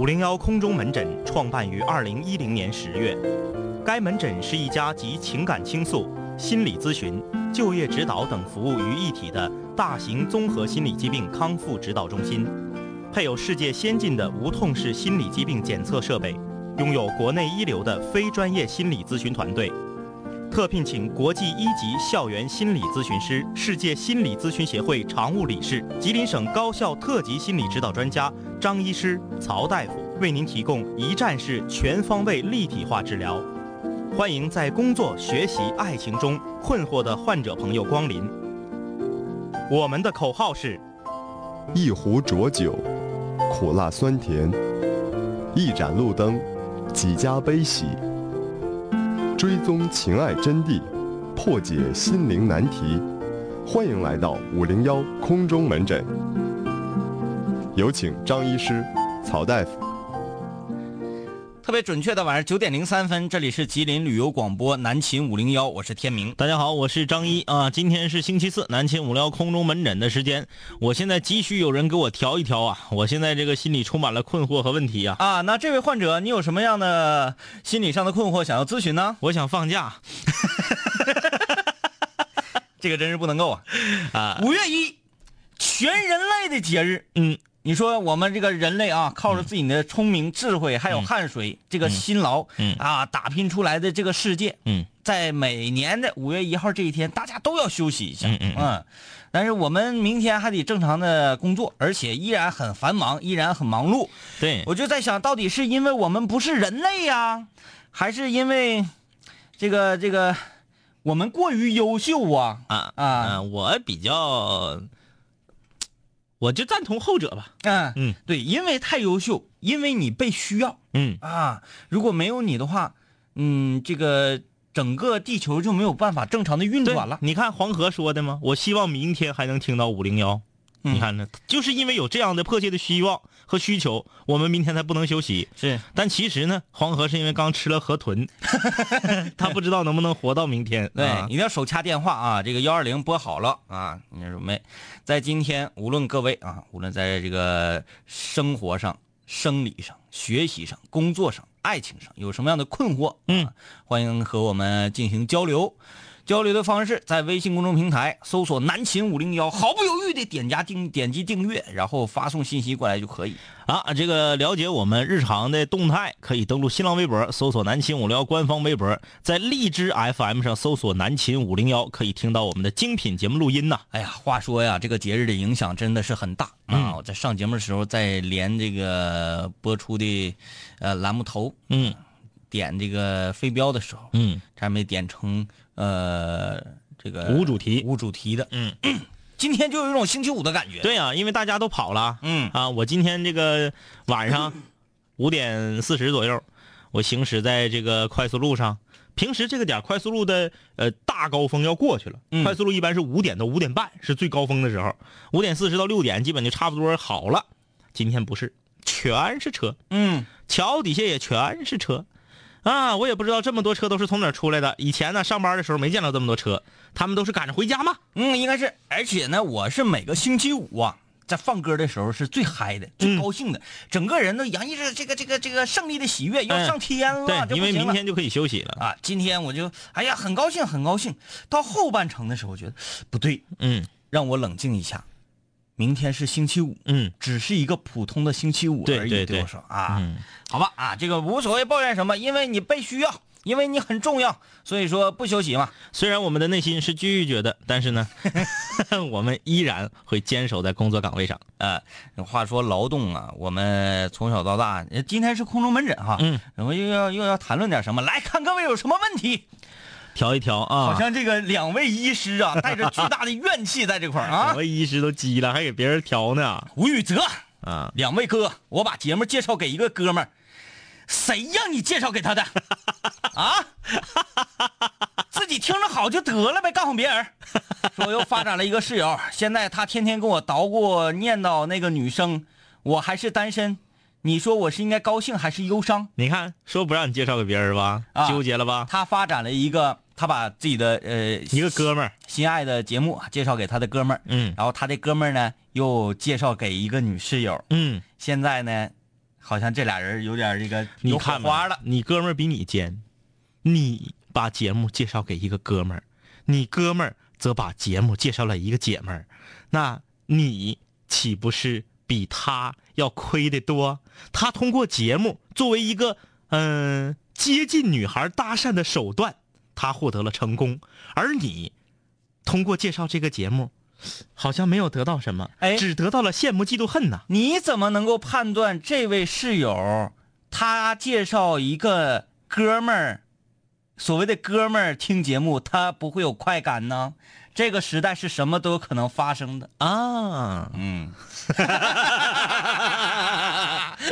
五零幺空中门诊创办于二零一零年十月，该门诊是一家集情感倾诉、心理咨询、就业指导等服务于一体的大型综合心理疾病康复指导中心，配有世界先进的无痛式心理疾病检测设备，拥有国内一流的非专业心理咨询团队。特聘请国际一级校园心理咨询师、世界心理咨询协会常务理事、吉林省高校特级心理指导专家张医师、曹大夫，为您提供一站式全方位立体化治疗。欢迎在工作、学习、爱情中困惑的患者朋友光临。我们的口号是：一壶浊酒，苦辣酸甜；一盏路灯，几家悲喜。追踪情爱真谛，破解心灵难题。欢迎来到五零幺空中门诊，有请张医师、曹大夫。特别准确的晚上九点零三分，这里是吉林旅游广播南秦五零幺，我是天明。大家好，我是张一啊。今天是星期四，南秦五零幺空中门诊的时间。我现在急需有人给我调一调啊！我现在这个心里充满了困惑和问题啊。啊，那这位患者，你有什么样的心理上的困惑想要咨询呢？我想放假。这个真是不能够啊！啊，五月一，全人类的节日。嗯。你说我们这个人类啊，靠着自己的聪明、智慧，还有汗水，这个辛劳，啊，打拼出来的这个世界，在每年的五月一号这一天，大家都要休息一下，嗯，但是我们明天还得正常的工作，而且依然很繁忙，依然很忙碌。对，我就在想到底是因为我们不是人类呀，还是因为这个这个我们过于优秀啊？啊。啊，我比较。我就赞同后者吧。嗯嗯，对，因为太优秀，因为你被需要。嗯啊，如果没有你的话，嗯，这个整个地球就没有办法正常的运转了。你看黄河说的吗？我希望明天还能听到五零幺。你看呢，就是因为有这样的迫切的希望和需求，我们明天才不能休息。是，但其实呢，黄河是因为刚吃了河豚，他不知道能不能活到明天。对，一定要手掐电话啊！这个幺二零拨好了啊！你准备在今天，无论各位啊，无论在这个生活上、生理上、学习上、工作上、爱情上，有什么样的困惑，嗯，欢迎和我们进行交流。交流的方式，在微信公众平台搜索“南秦五零幺”，毫不犹豫的点加订点击订阅，然后发送信息过来就可以。啊，这个了解我们日常的动态，可以登录新浪微博搜索“南秦五零幺”官方微博，在荔枝 FM 上搜索“南秦五零幺”，可以听到我们的精品节目录音呐。哎呀，话说呀，这个节日的影响真的是很大啊！我在上节目的时候，在连这个播出的呃栏目头，嗯，点这个飞镖的时候，嗯，差点没点成。呃，这个无主题。无主题的，嗯，今天就有一种星期五的感觉。对呀，因为大家都跑了，嗯。啊，我今天这个晚上五点四十左右，我行驶在这个快速路上。平时这个点快速路的呃大高峰要过去了，快速路一般是五点到五点半是最高峰的时候，五点四十到六点基本就差不多好了。今天不是，全是车，嗯，桥底下也全是车。啊，我也不知道这么多车都是从哪出来的。以前呢，上班的时候没见到这么多车，他们都是赶着回家吗？嗯，应该是。而且呢，我是每个星期五啊，在放歌的时候是最嗨的、最高兴的，整个人都洋溢着这个、这个、这个胜利的喜悦，要上天了。对，因为明天就可以休息了啊。今天我就哎呀，很高兴，很高兴。到后半程的时候，觉得不对，嗯，让我冷静一下。明天是星期五，嗯，只是一个普通的星期五而已，对我说啊，好吧啊，这个无所谓抱怨什么，因为你被需要，因为你很重要，所以说不休息嘛。虽然我们的内心是拒绝的，但是呢，我们依然会坚守在工作岗位上。呃，话说劳动啊，我们从小到大，今天是空中门诊哈，嗯，然后又要又要谈论点什么，来看各位有什么问题。调一调啊！好像这个两位医师啊，带着巨大的怨气在这块儿啊。两位医师都急了，还给别人调呢。吴宇泽啊，两位哥，我把节目介绍给一个哥们儿，谁让你介绍给他的？啊？自己听着好就得了呗，告诉别人。说我又发展了一个室友，现在他天天跟我捣鼓念叨那个女生，我还是单身。你说我是应该高兴还是忧伤？你看，说不让你介绍给别人吧，纠结了吧？他发展了一个，他把自己的呃一个哥们儿。心爱的节目介绍给他的哥们儿，嗯，然后他的哥们儿呢又介绍给一个女室友，嗯，现在呢，好像这俩人有点这个你看花了。你哥们儿比你尖，你把节目介绍给一个哥们儿，你哥们儿则把节目介绍了一个姐们儿，那你岂不是比他要亏得多？他通过节目作为一个嗯、接近女孩搭讪的手段，他获得了成功，而你通过介绍这个节目，好像没有得到什么，哎只得到了羡慕嫉妒恨呐。你怎么能够判断这位室友他介绍一个哥们儿，所谓的哥们儿听节目，他不会有快感呢？这个时代是什么都有可能发生的。啊，嗯，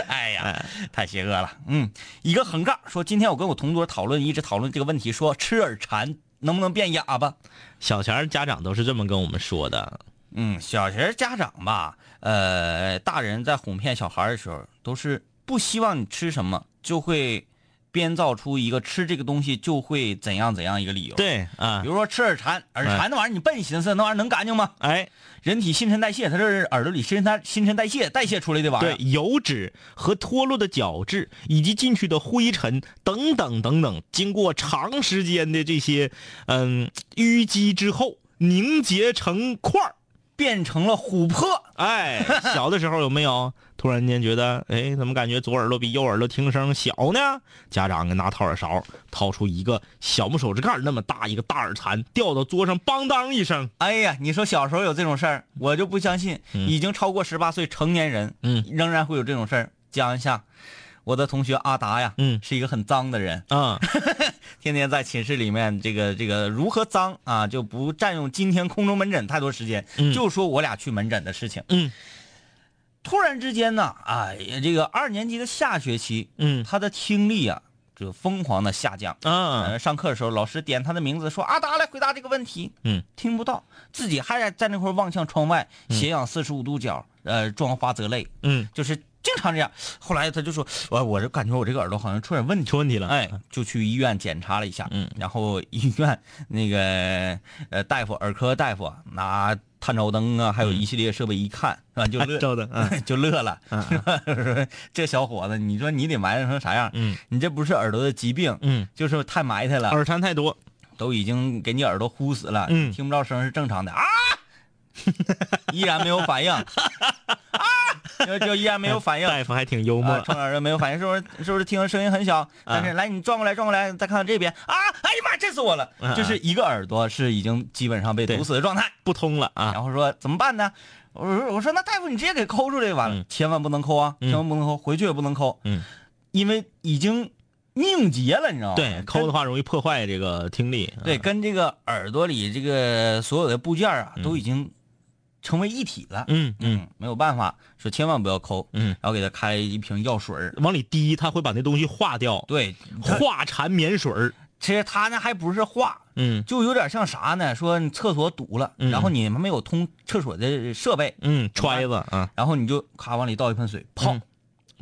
哎呀，太邪恶了。嗯，一个横杠说，今天我跟我同桌讨论，一直讨论这个问题，说吃耳蝉能不能变哑巴？小钱儿家长都是这么跟我们说的。嗯，小钱家长吧，呃，大人在哄骗小孩的时候，都是不希望你吃什么，就会编造出一个吃这个东西就会怎样怎样一个理由。，对啊比，如说吃耳馋，耳馋那玩意儿你笨寻思，那玩意儿能干净吗？哎，人体新陈代谢，它这是耳朵里新陈新陈代谢代谢出来的玩意儿。对，油脂和脱落的角质以及进去的灰尘等等等等，经过长时间的这些嗯淤积之后，凝结成块儿。变成了琥珀。哎，小的时候有没有突然间觉得，哎，怎么感觉左耳朵比右耳朵听声小呢？家长给拿掏耳勺掏出一个小拇手指盖那么大一个大耳蚕，掉到桌上，梆当一声。哎呀，你说小时候有这种事儿，我就不相信，已经超过十八岁成年人，嗯，仍然会有这种事儿。讲一下，我的同学阿达呀，嗯是一个很脏的人，啊，天天在寝室里面，这个这个如何脏啊，就不占用今天空中门诊太多时间，嗯就说我俩去门诊的事情。嗯突然之间呢，哎呀，这个二年级的下学期，嗯他的听力啊，就疯狂的下降。嗯，呃，上课的时候，老师点他的名字说：“阿达来回答这个问题。”嗯，听不到，自己还在那块望向窗外，斜仰四十五度角，呃，装花泽泪，嗯，就是经常这样。后来他就说：“我我就感觉我这个耳朵好像出点问题。”出问题了。哎，就去医院检查了一下，嗯，然后医院那个呃大夫，耳科大夫啊拿探照灯啊，还有一系列设备一看，是吧？就乐，就乐了，这小伙子，你说你得埋汰成啥样？嗯。你这不是耳朵的疾病，嗯，就是太埋汰了，耳蝉太多。都已经给你耳朵呼死了，嗯。听不着声是正常的。啊，依然没有反应，啊，就就依然没有反应。大夫还挺幽默啊，。冲耳朵没有反应，是不是？是不是听着声音很小？但是来，你转过来，转过来，再看看这边啊！哎呀妈，震死我了！啊 就是一个耳朵是已经基本上被堵死的状态。不通了啊！然后说怎么办呢？我说我说那大夫你直接给抠出来就完了，嗯千万不能抠啊，嗯千万不能抠，回去也不能抠，嗯，因为已经凝结了，你知道吗？对，抠的话容易破坏这个听力。对，啊，跟这个耳朵里这个所有的部件啊，嗯都已经成为一体了。嗯嗯没有办法，说千万不要抠，嗯，然后给他开一瓶药水。儿往里滴，他会把那东西化掉，对，化缠绵水儿。其实他那还不是化，嗯。就有点像啥呢？说你厕所堵了，嗯。然后你没有通厕所的设备，嗯，揣子啊，然后你就咔往里倒一盆水泡，嗯。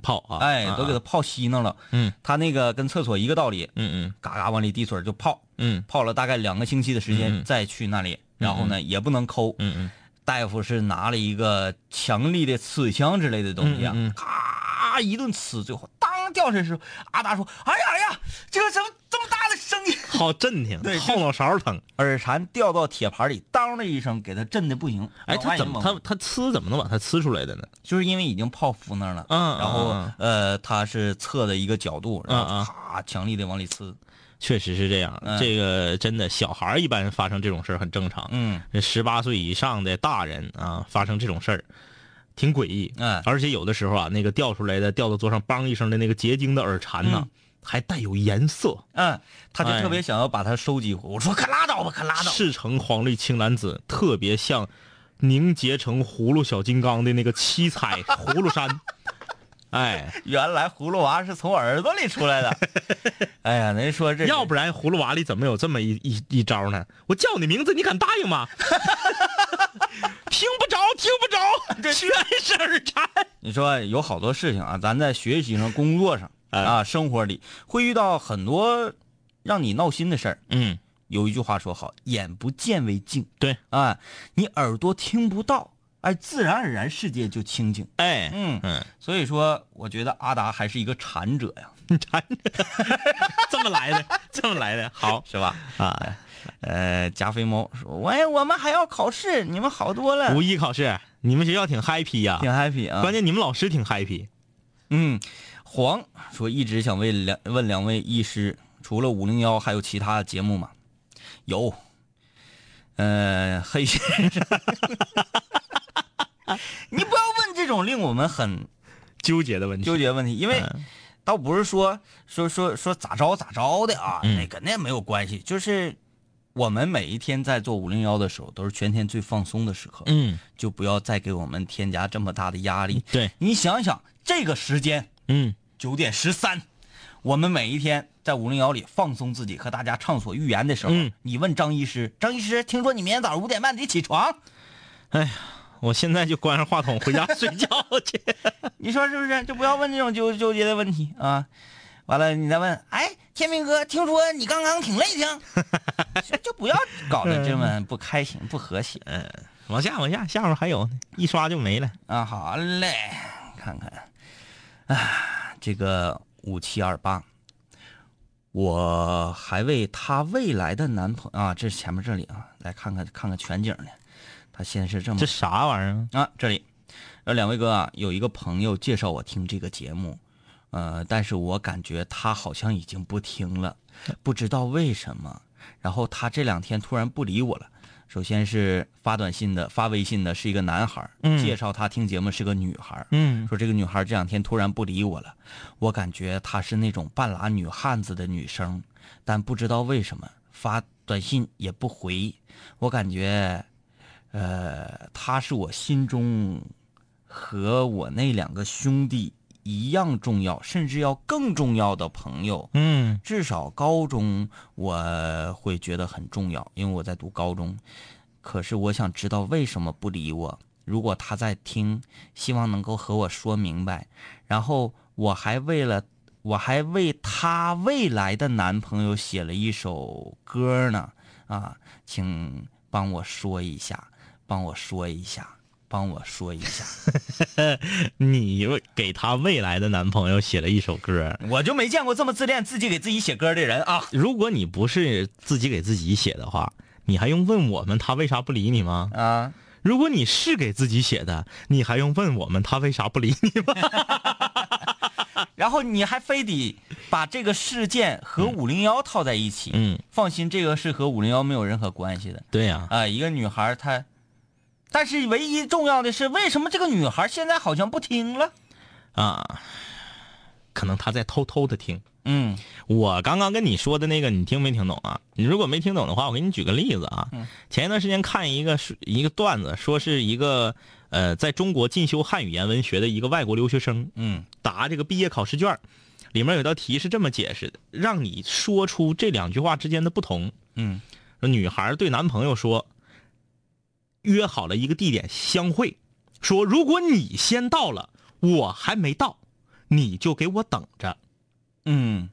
泡。啊，哎，啊都给它泡稀弄了。嗯。他那个跟厕所一个道理，嗯嗯。嘎嘎往里滴水就泡，嗯。泡了大概两个星期的时间，嗯再去那里，然后呢也不能抠，嗯嗯大夫是拿了一个强力的刺枪之类的东西啊，嗯嗯嗯咔一顿刺，最后当掉下来的时候，阿达说：“哎呀哎呀，这个怎么这么大的声音？”嗯，好震挺，对后脑勺疼。耳蝉掉到铁盘里，当的一声，给他震的不行。哎，他怎么他他呲怎么能把它呲出来的呢？就是因为已经泡敷那儿了，嗯然后嗯呃，他是侧的一个角度，然嗯后咔强力的往里呲，确实是这样，嗯这个真的小孩儿一般发生这种事儿很正常。嗯这十八岁以上的大人啊，发生这种事儿，挺诡异。嗯而且有的时候啊，那个掉出来的掉到桌上，梆一声的那个结晶的耳蝉呢，嗯还带有颜色，嗯，他就哎特别想要把它收集回。我说可拉倒吧，可拉倒。赤橙黄绿青蓝紫，特别像凝结成葫芦小金刚的那个七彩葫芦山。哎，原来葫芦娃是从耳朵里出来的。哎呀，人说这要不然葫芦娃里怎么有这么一一一招呢？我叫你名字，你敢答应吗？听不着，听不着，这全是耳蝉。你说有好多事情啊，咱在学习上、工作上哎啊、生活里会遇到很多让你闹心的事儿。嗯，有一句话说好，眼不见为净。对啊，你耳朵听不到，哎，自然而然世界就清静。哎，嗯嗯，所以说，我觉得阿达还是一个禅者呀，禅者 这么来的，这么来的，好是吧？啊。呃，加菲猫说：“喂，我们还要考试，你们好多了，五一考试，你们学校挺 happy 呀、挺 happy 啊。”关键你们老师挺 happy。嗯，黄说一直想问两问两位医师，除了五零幺，还有其他的节目吗？有，呃，黑先生，你不要问这种令我们很 纠结的问题，纠结问题，因为嗯倒不是说说说说咋着咋着的啊，嗯那跟那没有关系，就是我们每一天在做五零幺的时候，都是全天最放松的时刻，嗯，就不要再给我们添加这么大的压力。对，你想想这个时间。嗯，九点十三，我们每一天在五零幺里放松自己，和大家畅所欲言的时候，嗯你问张医师，张医师，听说你明天早上五点半得起床，哎呀我现在就关上话筒回家 睡觉去。你说是不是？就不要问这种纠纠结的问题啊！完了，你再问，哎，天明哥，听说你刚刚挺累挺，就就不要搞得这么不开心、不和谐嗯往下，往下，下面还有呢，一刷就没了。啊！好嘞，看看，啊，这个五七二八，我还为她未来的男朋友啊，这是前面这里啊，来看看看看全景呢。他先是这么这啥玩意儿？啊，这里，呃，两位哥啊，有一个朋友介绍我听这个节目，呃，但是我感觉他好像已经不听了，不知道为什么。然后他这两天突然不理我了。首先是发短信的、发微信的是一个男孩介绍他听节目是个女孩说这个女孩这两天突然不理我了，我感觉她是那种半拉女汉子的女生，但不知道为什么发短信也不回，我感觉，呃，她是我心中和我那两个兄弟一样重要，甚至要更重要的朋友。嗯至少高中我会觉得很重要，因为我在读高中。可是我想知道为什么不理我。如果他在听，希望能够和我说明白。然后我还为了，我还为他未来的男朋友写了一首歌呢。啊，请帮我说一下，帮我说一下，帮我说一下。你给她未来的男朋友写了一首歌。我就没见过这么自恋，自己给自己写歌的人啊。如果你不是自己给自己写的话，你还用问我们他为啥不理你吗？啊，如果你是给自己写的，你还用问我们他为啥不理你吗？然后你还非得把这个事件和五零幺套在一起。嗯，放心，这个是和五零幺没有任何关系的。对呀、啊、一个女孩她，但是唯一重要的是，为什么这个女孩现在好像不听了？啊，可能她在偷偷的听。嗯我刚刚跟你说的那个，你听没听懂啊？你如果没听懂的话，我给你举个例子啊。嗯前一段时间看一个一个段子，说是一个呃，在中国进修汉语言文学的一个外国留学生嗯答这个毕业考试卷儿，里面有道题是这么解释的，让你说出这两句话之间的不同。嗯女孩对男朋友说，约好了一个地点相会，说如果你先到了，我还没到，你就给我等着。嗯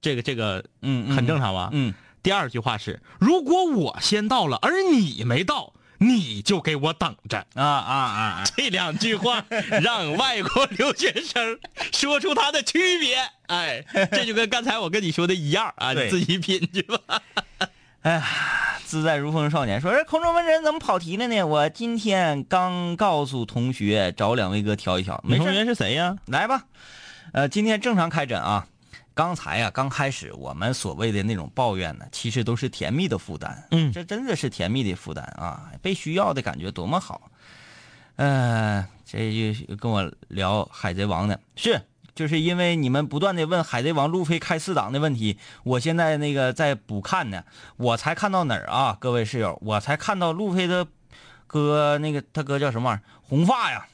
这个这个嗯，很正常吧？嗯第二句话是，如果我先到了，而你没到，你就给我等着。啊啊啊啊！这两句话让外国留学生 说出它的区别。哎，这就跟刚才我跟你说的一样啊，你自己品去吧。自在如风少年说：“这空中门人怎么跑题了呢？我今天刚告诉同学找两位哥调一调，没同学是谁呀？来吧，呃，今天正常开诊啊。刚才呀、刚开始我们所谓的那种抱怨呢，其实都是甜蜜的负担。嗯这真的是甜蜜的负担啊，被需要的感觉多么好。呃，这就跟我聊《海贼王》呢，是就是因为你们不断的问《海贼王》路飞开四档的问题，我现在那个在补看呢，我才看到哪儿啊？各位室友，我才看到路飞的哥那个他哥叫什么玩意儿？红发呀。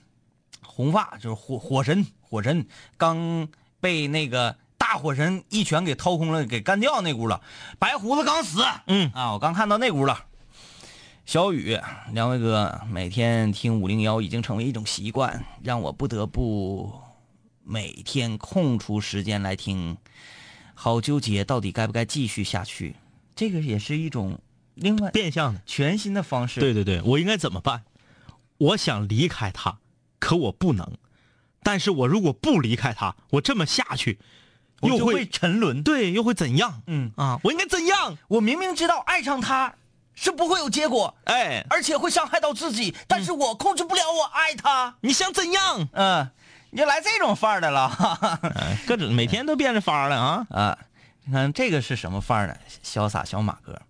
红发就是火火神，火神刚被那个大火神一拳给掏空了，给干掉那屋了，白胡子刚死，嗯啊，我刚看到那屋了。小雨，两位哥，每天听五零幺已经成为一种习惯，让我不得不每天空出时间来听，好纠结，到底该不该继续下去？这个也是一种另外变相的。全新的方式。对对对，我应该怎么办？我想离开他，可我不能。但是我如果不离开他，我这么下去，又会沉沦。对，又会怎样？嗯啊，我应该怎样？我明明知道爱上他是不会有结果，哎，而且会伤害到自己，但是我控制不了我爱他。你想怎样？嗯，你就来这种范儿的了。哈 哈哎各种每天都变着法儿了啊！啊，你看这个是什么范儿呢？潇洒小马哥。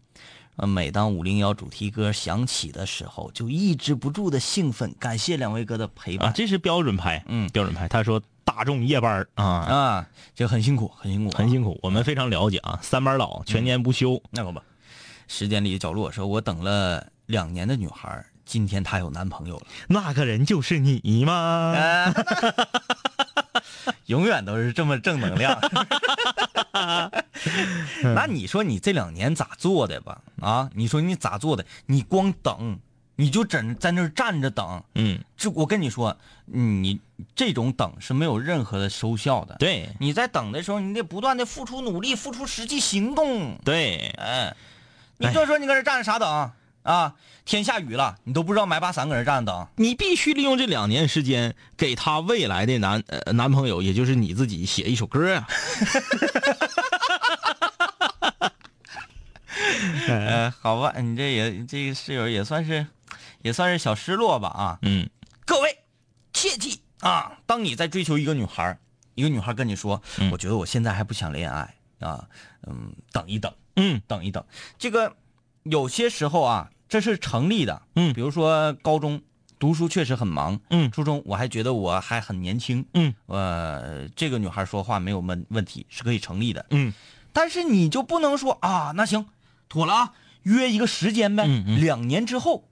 呃，每当五零幺主题歌响起的时候，就抑制不住的兴奋。感谢两位哥的陪伴啊，这是标准牌，嗯标准牌。他说大众夜班儿啊，啊，这很辛苦，很辛苦啊，很辛苦，我们非常了解啊。三班倒，全年不休。那可不，时间里的角落说，我等了两年的女孩儿，今天她有男朋友了。那个人就是你吗？呃 永远都是这么正能量。那你说你这两年咋做的吧？啊，你说你咋做的？你光等，你就整在那儿站着等。嗯，这我跟你说，你这种等是没有任何的收效的。对你在等的时候，你得不断的付出努力，付出实际行动。对，哎，你就说你搁这站着啥等啊？天下雨了，你都不知道买把伞搁这站着等。你必须利用这两年时间，给她未来的男呃男朋友，也就是你自己写一首歌啊。呃，好吧，你这也这个室友也算是，也算是小失落吧啊。嗯各位，切记啊！当你在追求一个女孩，一个女孩跟你说，嗯我觉得我现在还不想恋爱啊，嗯，等一等，嗯等一等。这个有些时候啊，这是成立的。嗯比如说高中读书确实很忙，嗯初中我还觉得我还很年轻，嗯呃，这个女孩说话没有问问题，是可以成立的。嗯但是你就不能说啊，那行，妥了啊，约一个时间呗，嗯嗯两年之后，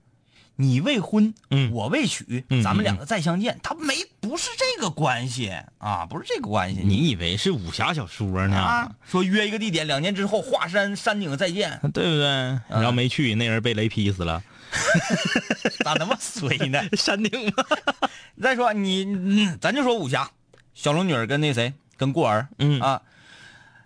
你未婚，嗯我未娶，嗯咱们两个再相见，他没不是这个关系啊，不是这个关系，你以为是武侠小说呢？啊，说约一个地点，两年之后华山山顶再见，对不对？然后没去，那人被雷劈死了。咋那么衰呢？山顶吗？再说你，嗯咱就说武侠，小龙女跟那谁，跟过儿，嗯啊，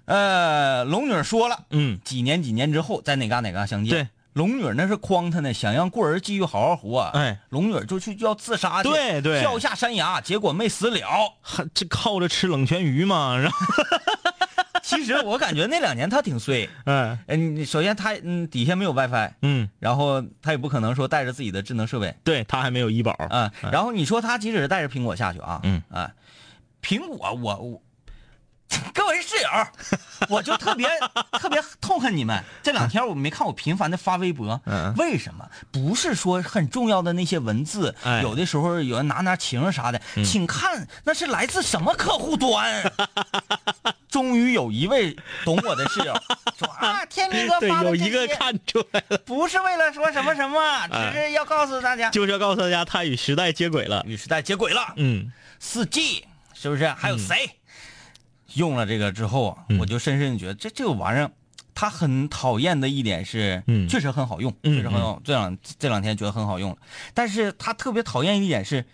呃，龙女说了，嗯，几年几年之后在哪嘎哪嘎相见。对，龙女那是诓他呢，想让过儿继续好好活。哎，龙女就去就要自杀去，对对跳下山崖，结果没死了。还这靠着吃冷泉鱼嘛？然后 其实我感觉那两年他挺衰。嗯首先他嗯底下没有 WiFi，嗯，然后他也不可能说带着自己的智能设备对他还没有医保。啊。然后你说他即使是带着苹果下去啊，嗯啊，苹果我我。各位室友，我就特别特别痛恨你们。这两天我没看我频繁的发微博，嗯为什么？不是说很重要的那些文字，有的时候有人拿拿情啥的，请看那是来自什么客户端。终于有一位懂我的室友说啊，天明哥对，发的有一个些看出来了，不是为了说什么什么，哎只是要告诉大家，就是要告诉大家他与时代接轨了。与时代接轨了。嗯四 G 是不是？还有谁、用了这个之后啊，嗯。我就深深地觉得这这个玩意儿，它很讨厌的一点是，嗯。确实很好用，嗯确实很好用。这两这两天觉得很好用。了，但是它特别讨厌一点是，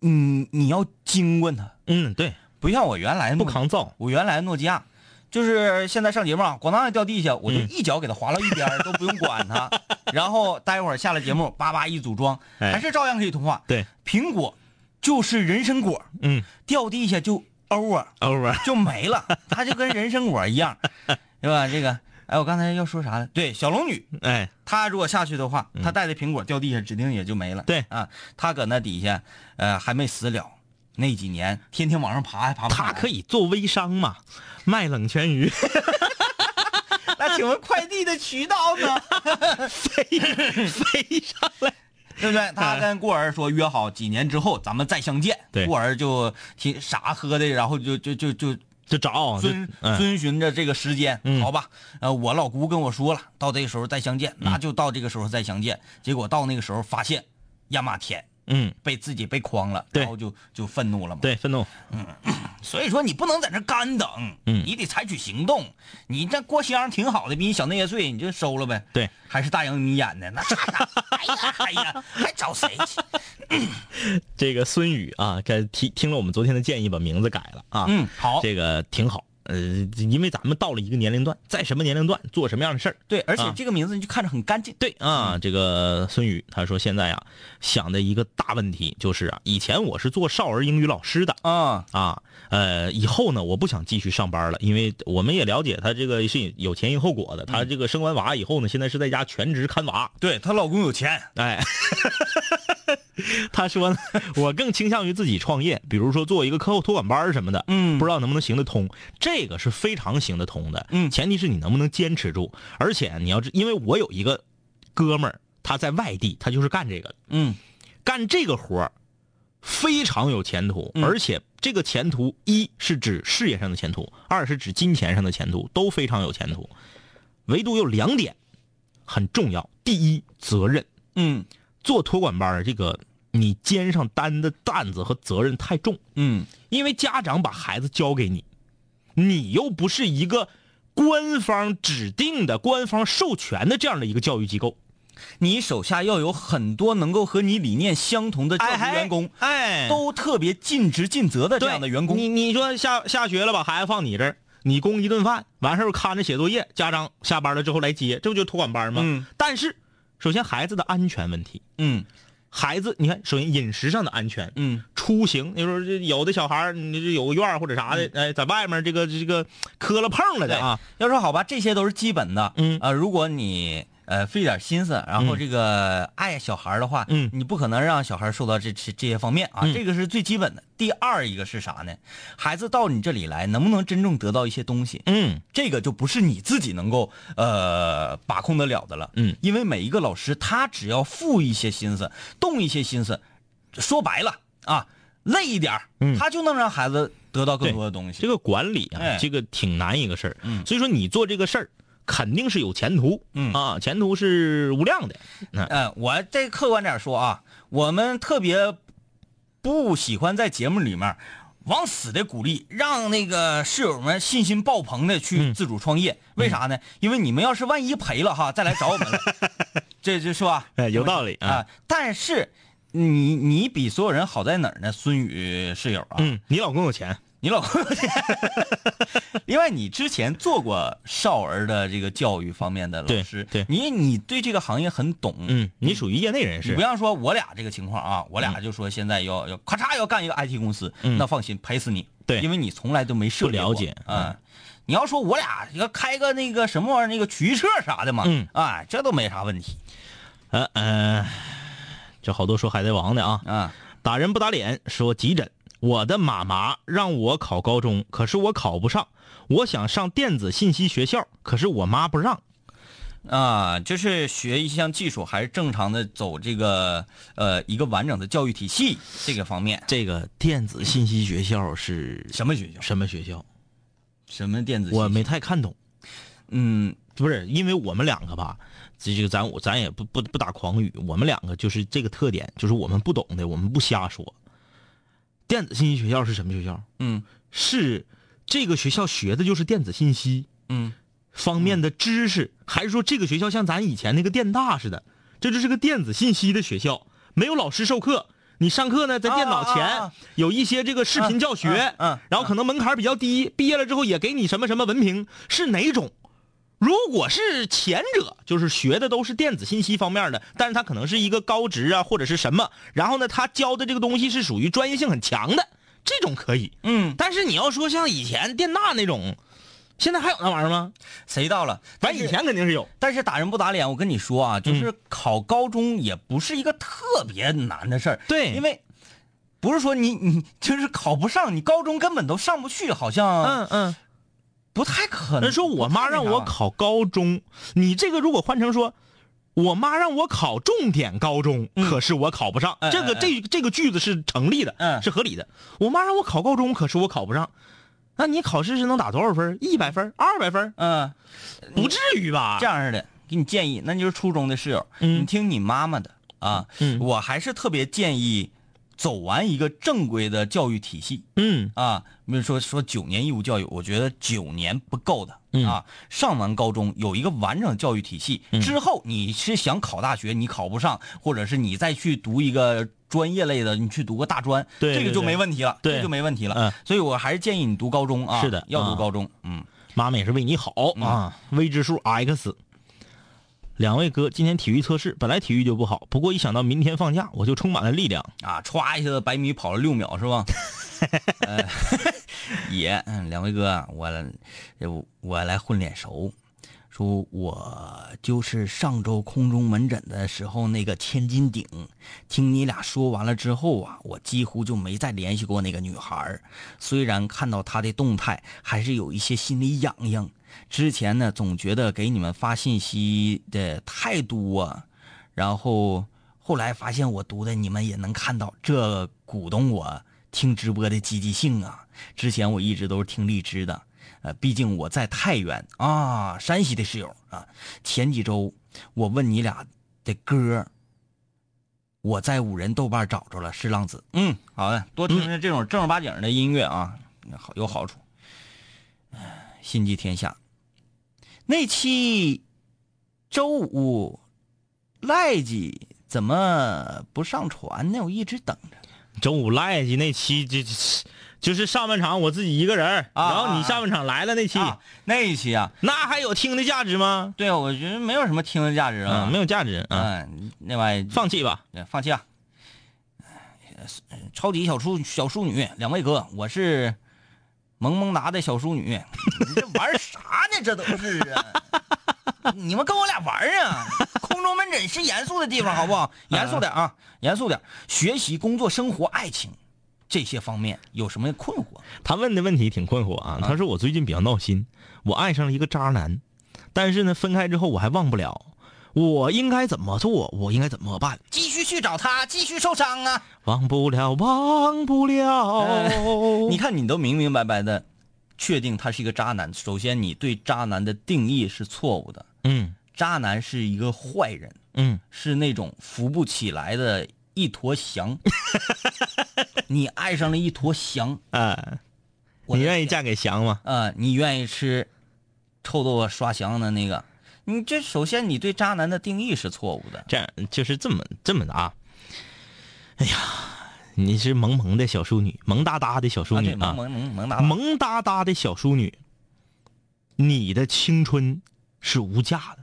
嗯，你要经过它，嗯，对，不像我原来诺不抗造。我原来诺基亚，就是现在上节目啊，咣当掉地下，我就嗯。一脚给它滑到一边儿，都不用管它。然后待会儿下了节目，叭叭一组装，哎。还是照样可以通话。对，苹果就是人参果，嗯。掉地下就 over，over。就没了，它就跟人参果一样，是吧？这个，哎，我刚才要说啥呢？对，小龙女，哎，她如果下去的话，她带的苹果掉地下，指定也就没了。嗯对啊，她搁那底下，呃，还没死了。那几年天天往上爬，还爬不上来。他可以做微商嘛，卖冷泉鱼，那请问快递的渠道呢？飞飞上来。对不对？他跟过儿说约好几年之后咱们再相见。对过儿就挺啥喝的，然后就就就就就找遵嗯遵循着这个时间，嗯好吧？呃，我老姑跟我说了，到这个时候再相见，那就到这个时候再相见。结果到那个时候发现，呀妈天，嗯，被自己被诓了，对然后就就愤怒了嘛。对，愤怒，所以说你不能在那干等，嗯你得采取行动。你这郭襄挺好的，比你小那些岁，你就收了呗。对，还是大洋你演的，那啥啥？哎呀哎呀，还找谁去？这个孙宇啊，该听听了我们昨天的建议，把名字改了啊。嗯，好，这个挺好呃，因为咱们到了一个年龄段，在什么年龄段做什么样的事儿。对，而且啊这个名字你就看着很干净。对啊，这个孙宇他说现在啊、想的一个大问题就是啊，以前我是做少儿英语老师的啊，啊，呃，以后呢我不想继续上班了，因为我们也了解他这个是有前因后果的，他这个生完娃以后呢，现在是在家全职看娃，对她老公有钱。哎，他说呢，我更倾向于自己创业，比如说做一个课后托管班什么的，嗯不知道能不能行得通。这个是非常行得通的，嗯前提是你能不能坚持住，而且你要知，因为我有一个哥们儿，他在外地，他就是干这个的，嗯干这个活儿非常有前途，嗯而且这个前途一是指事业上的前途，二是指金钱上的前途，都非常有前途。唯独有两点很重要，第一，责任。嗯做托管班这个，你肩上担的担子和责任太重，嗯因为家长把孩子交给你，你又不是一个官方指定的、官方授权的这样的一个教育机构，你手下要有很多能够和你理念相同的教育员工，哎，都特别尽职尽责的这样的员工。你你说下下学了，把孩子放你这儿，你供一顿饭，完事儿看着写作业，家长下班了之后来接，这不就托管班吗？嗯。但是，首先孩子的安全问题，嗯孩子，你看，首先饮食上的安全，嗯出行，你说这有的小孩儿你这有个院儿或者啥的，哎，在外面这个这个磕了碰了的啊，要说好吧，这些都是基本的。嗯呃，如果你呃费点心思，然后嗯这个爱小孩的话，嗯你不可能让小孩受到这这这些方面啊，嗯这个是最基本的。第二一个是啥呢？孩子到你这里来，能不能真正得到一些东西？嗯这个就不是你自己能够呃把控得了的了。嗯，因为每一个老师他只要付一些心思，动一些心思，说白了啊，累一点嗯他就能让孩子得到更多的东西。这个管理啊，哎这个挺难一个事儿，嗯所以说你做这个事儿肯定是有前途，嗯啊，前途是无量的，嗯，我这客观点说啊，我们特别不喜欢在节目里面往死的鼓励，让那个室友们信心爆棚的去嗯自主创业。为啥呢？因为你们要是万一赔了哈，再来找我们了，这这是吧？哎有道理啊啊。但是你你比所有人好在哪儿呢？孙宇室友啊，嗯，你老公有钱，你老公。另外，你之前做过少儿的这个教育方面的老师，对你你对这个行业很懂，嗯，你属于业内人士你不，要说我俩这个情况啊，我俩就说现在要要咔嚓要干一个 IT 公司，嗯那放心赔死你，对因为你从来都没涉了解啊。你要说我俩要开个那个什么玩意儿，那个曲艺社啥的嘛，嗯啊，这都没啥问题呃呃，这好多说海贼王的啊，啊。打人不打脸，说急诊。我的妈妈让我考高中，可是我考不上。我想上电子信息学校，可是我妈不让。啊，就是学一项技术，还是正常的走这个呃一个完整的教育体系这个方面。这个电子信息学校是什么学校？什么学校？什么电子？我没太看懂。嗯不是，因为我们两个吧，这这个咱我咱也不不不打诳语，我们两个就是这个特点，就是我们不懂的，我们不瞎说。电子信息学校是什么学校？嗯是这个学校学的就是电子信息嗯方面的知识，还是说这个学校像咱以前那个电大似的，这就是个电子信息的学校，没有老师授课，你上课呢在电脑前、有一些这个视频教学，嗯然后可能门槛比较低，毕业了之后也给你什么什么文凭，是哪种？如果是前者，就是学的都是电子信息方面的，但是他可能是一个高职啊或者是什么，然后呢他教的这个东西是属于专业性很强的，这种可以。嗯，但是你要说像以前电大那种，现在还有那玩意儿吗？谁到了？反正以前肯定是有。但是打人不打脸，我跟你说啊，嗯就是考高中也不是一个特别难的事儿。对因为不是说你你就是考不上，你高中根本都上不去，好像嗯嗯。不太可能。人说我妈让我考高中，你这个如果换成说，我妈让我考重点高中，嗯可是我考不上，哎这个哎这这个句子是成立的，嗯是合理的。我妈让我考高中，可是我考不上，那你考试是能打多少分？一百分、二百分？嗯，不至于吧？这样式的，给你建议，那就是初中的室友，嗯你听你妈妈的啊。嗯我还是特别建议走完一个正规的教育体系嗯啊。比如说说九年义务教育，我觉得九年不够的、嗯啊。上完高中有一个完整的教育体系之后，你是想考大学，你考不上，或者是你再去读一个专业类的，你去读个大专，对对这个就没问题了，对这个就没问题了。嗯所以我还是建议你读高中啊。是的啊要读高中。嗯，妈妈也是为你好啊，未知数 x。两位哥，今天体育测试，本来体育就不好，不过一想到明天放假，我就充满了力量。啊，歘一下子百米跑了六秒是吧？呃、也，嗯，两位哥，我我我来混脸熟，说我就是上周空中门诊的时候那个千斤顶，听你俩说完了之后啊，我几乎就没再联系过那个女孩虽然看到她的动态，还是有一些心里痒痒。之前呢，总觉得给你们发信息的太多，然后后来发现我读的你们也能看到，这鼓动我听直播的积极性啊！之前我一直都是听荔枝的，呃，毕竟我在太原啊，山西的室友啊。前几周我问你俩的歌，我在五人豆瓣找着了，是浪子。嗯，好的，多听听这种正儿八经的音乐啊，好有好处。心系天下那期周五赖记怎么不上传呢？我一直等着。周五赖记那期就就是上半场我自己一个人，啊然后你下半场来了那期，啊，那一期啊，那还有听的价值吗？对啊，我觉得没有什么听的价值啊，嗯，没有价值啊，嗯，另外放弃吧。放弃啊。呃超级小淑小淑女，两位哥，我是萌萌哒的小淑女，你这玩啥呢？这都是啊！你们跟我俩玩啊？空中门诊是严肃的地方，好不好？严肃点啊，严肃点。学习、工作、生活、爱情这些方面有什么困惑？他问的问题挺困惑啊。他说我最近比较闹心，我爱上了一个渣男，但是呢，分开之后我还忘不了，我应该怎么做？我应该怎么办？继续去找他，继续受伤啊！忘不了，忘不了。你看，你都明明白白的确定他是一个渣男。首先，你对渣男的定义是错误的。嗯渣男是一个坏人，嗯，是那种扶不起来的一坨翔。你爱上了一坨翔，哎，我的你愿意嫁给翔吗？啊、你愿意吃臭豆腐刷翔的那个？你这首先你对渣男的定义是错误的。这样就是这么这么的啊。哎呀，你是萌萌的小淑女，萌哒哒的小淑啊，女啊，萌萌萌萌哒哒，萌哒哒的小淑女，你的青春是无价的。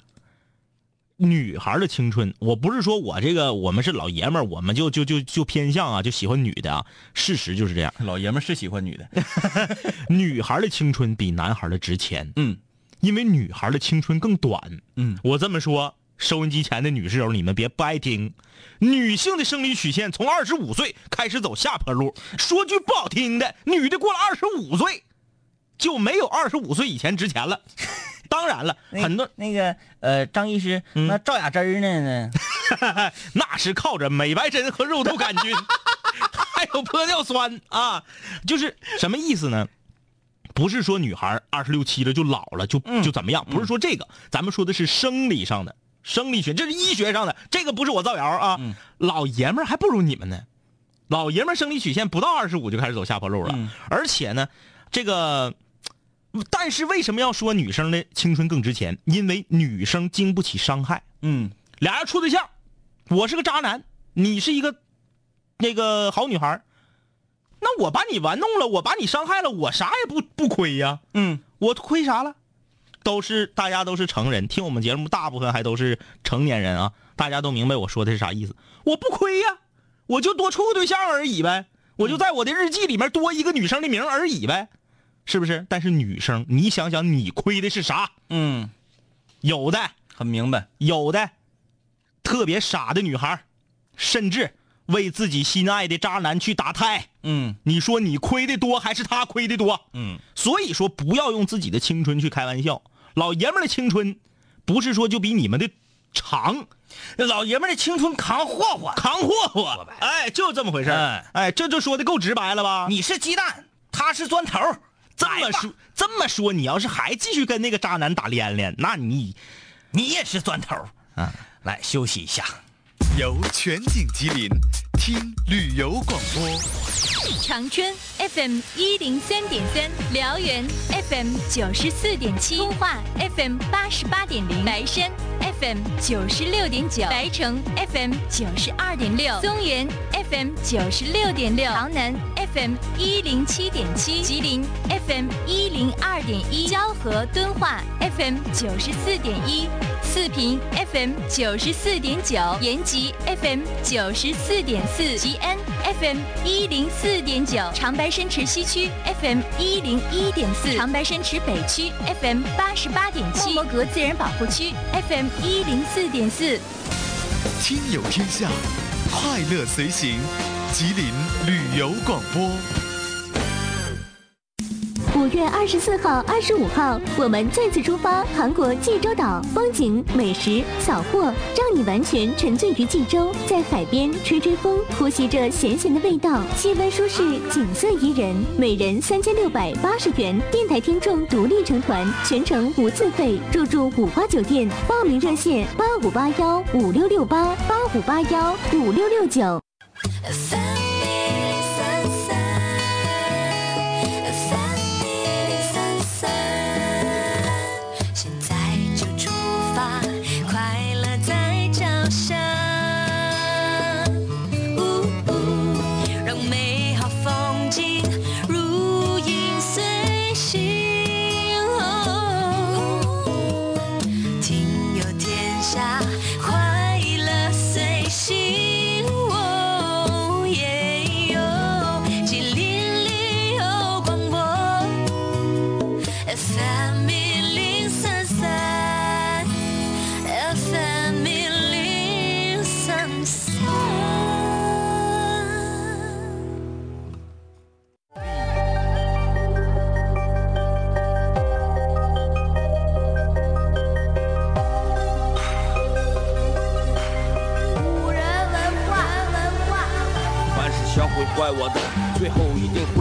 女孩的青春，我不是说我这个我们是老爷们儿，我们就就就就偏向啊，就喜欢女的啊。事实就是这样，老爷们儿是喜欢女的。女孩的青春比男孩的值钱，嗯因为女孩的青春更短。嗯，我这么说，收音机前的女室友，你们别不爱听。女性的生理曲线从二十五岁开始走下坡路。说句不好听的，女的过了二十五岁，就没有二十五岁以前值钱了。当然了，很多那个呃，张医师，那赵雅芝儿呢？那是靠着美白针和肉毒杆菌，还有玻尿酸啊，就是什么意思呢？不是说女孩二十六七了就老了就就怎么样，不是说这个，咱们说的是生理上的，生理学，这是医学上的，这个不是我造谣啊。老爷们儿还不如你们呢，老爷们儿生理曲线不到二十五就开始走下坡路了，嗯而且呢，这个。但是为什么要说女生的青春更值钱？因为女生经不起伤害。嗯俩人处对象，我是个渣男，你是一个那个好女孩，那我把你玩弄了，我把你伤害了，我啥也不不亏呀，嗯，我亏啥了？都是大家都是成人，听我们节目大部分还都是成年人啊，大家都明白我说的是啥意思。我不亏呀，我就多处个对象而已呗，我就在我的日记里面多一个女生的名而已呗，是不是？但是女生，你想想你亏的是啥？嗯，有的很明白。有的特别傻的女孩，甚至为自己心爱的渣男去打胎。嗯你说你亏的多还是他亏的多？嗯，所以说不要用自己的青春去开玩笑。老爷们儿的青春，不是说就比你们的长，老爷们儿的青春扛霍霍，扛霍霍。哎，就这么回事儿哎哎，这就说的够直白了吧？你是鸡蛋，他是砖头。这么说，这么说，你要是还继续跟那个渣男打连连，那你你也是砖头。啊，来休息一下。由全景吉林，听旅游广播。长春 FM 一零三点三，辽源 FM 九十四点七，通化 FM 八十八点零，白山 FM 九十六点九，白城 FM 九十二点六，松原 FM 九十六点六，潮南 FM 一零七点七，吉林 FM 一零二点一，蛟河敦化 FM 九十四点一。四平 FM 九十四点九，延吉 FM 九十四点四，吉安 FM 一零四点九，长白山池西区 FM 一零一点四，长白山池北区 FM 八十八点七，莫格自然保护区 FM 一零四点四。听友天下，快乐随行，吉林旅游广播。月二十四号、二十五号，我们再次出发韩国济州岛，风景、美食、扫货，让你完全沉醉于济州，在海边吹吹风，呼吸着咸咸的味道，气温舒适，景色宜人，每人三千六百八十元，电台听众独立成团，全程无自费，入住五花酒店，报名热线八五八幺五六六八八五八幺五六六九。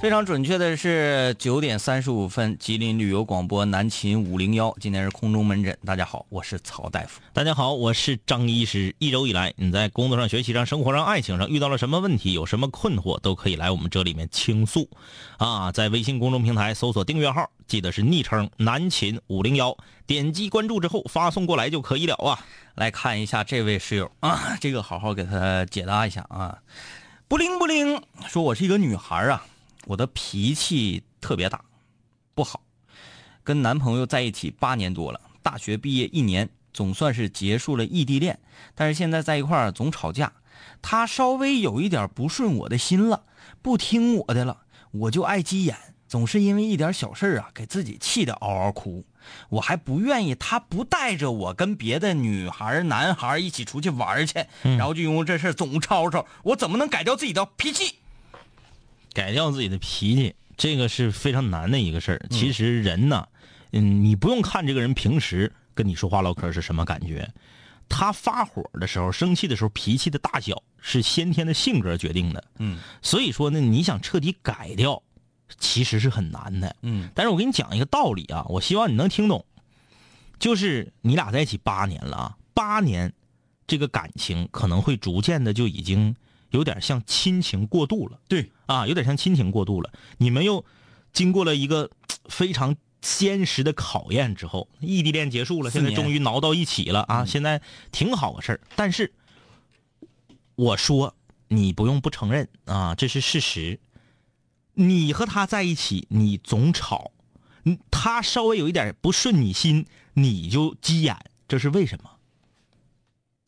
非常准确的是九点三十五分，吉林旅游广播南秦五零幺，今天是空中门诊。大家好，我是曹大夫。大家好，我是张医师。一周以来，你在工作上、学习上、生活上、爱情上遇到了什么问题，有什么困惑，都可以来我们这里面倾诉。啊，在微信公众平台搜索订阅号，记得是昵称南秦五零幺，点击关注之后发送过来就可以了啊。来看一下这位室友啊，这个好好给他解答一下啊。不灵不灵，说我是一个女孩啊。我的脾气特别大，不好。跟男朋友在一起八年多了，大学毕业一年，总算是结束了异地恋。但是现在在一块儿总吵架，他稍微有一点不顺我的心了，不听我的了，我就爱急眼，总是因为一点小事啊，给自己气得嗷嗷哭。我还不愿意他不带着我跟别的女孩、男孩一起出去玩去，然后就因为这事总吵吵，我怎么能改掉自己的脾气？改掉自己的脾气，这个是非常难的一个事儿。其实人呢，嗯，你不用看这个人平时跟你说话唠嗑是什么感觉，他发火的时候、生气的时候，脾气的大小是先天的性格决定的。嗯，所以说呢，你想彻底改掉，其实是很难的。嗯，但是我给你讲一个道理啊，我希望你能听懂，就是你俩在一起八年了啊，八年。这个感情可能会逐渐的就已经有点像亲情过度了。对啊，有点像亲情过度了。你们又经过了一个非常坚实的考验之后，异地恋结束了，现在终于挠到一起了啊！现在挺好个事儿。但是我说你不用不承认啊，这是事实。你和他在一起，你总吵，嗯他稍微有一点不顺你心，你就急眼，这是为什么？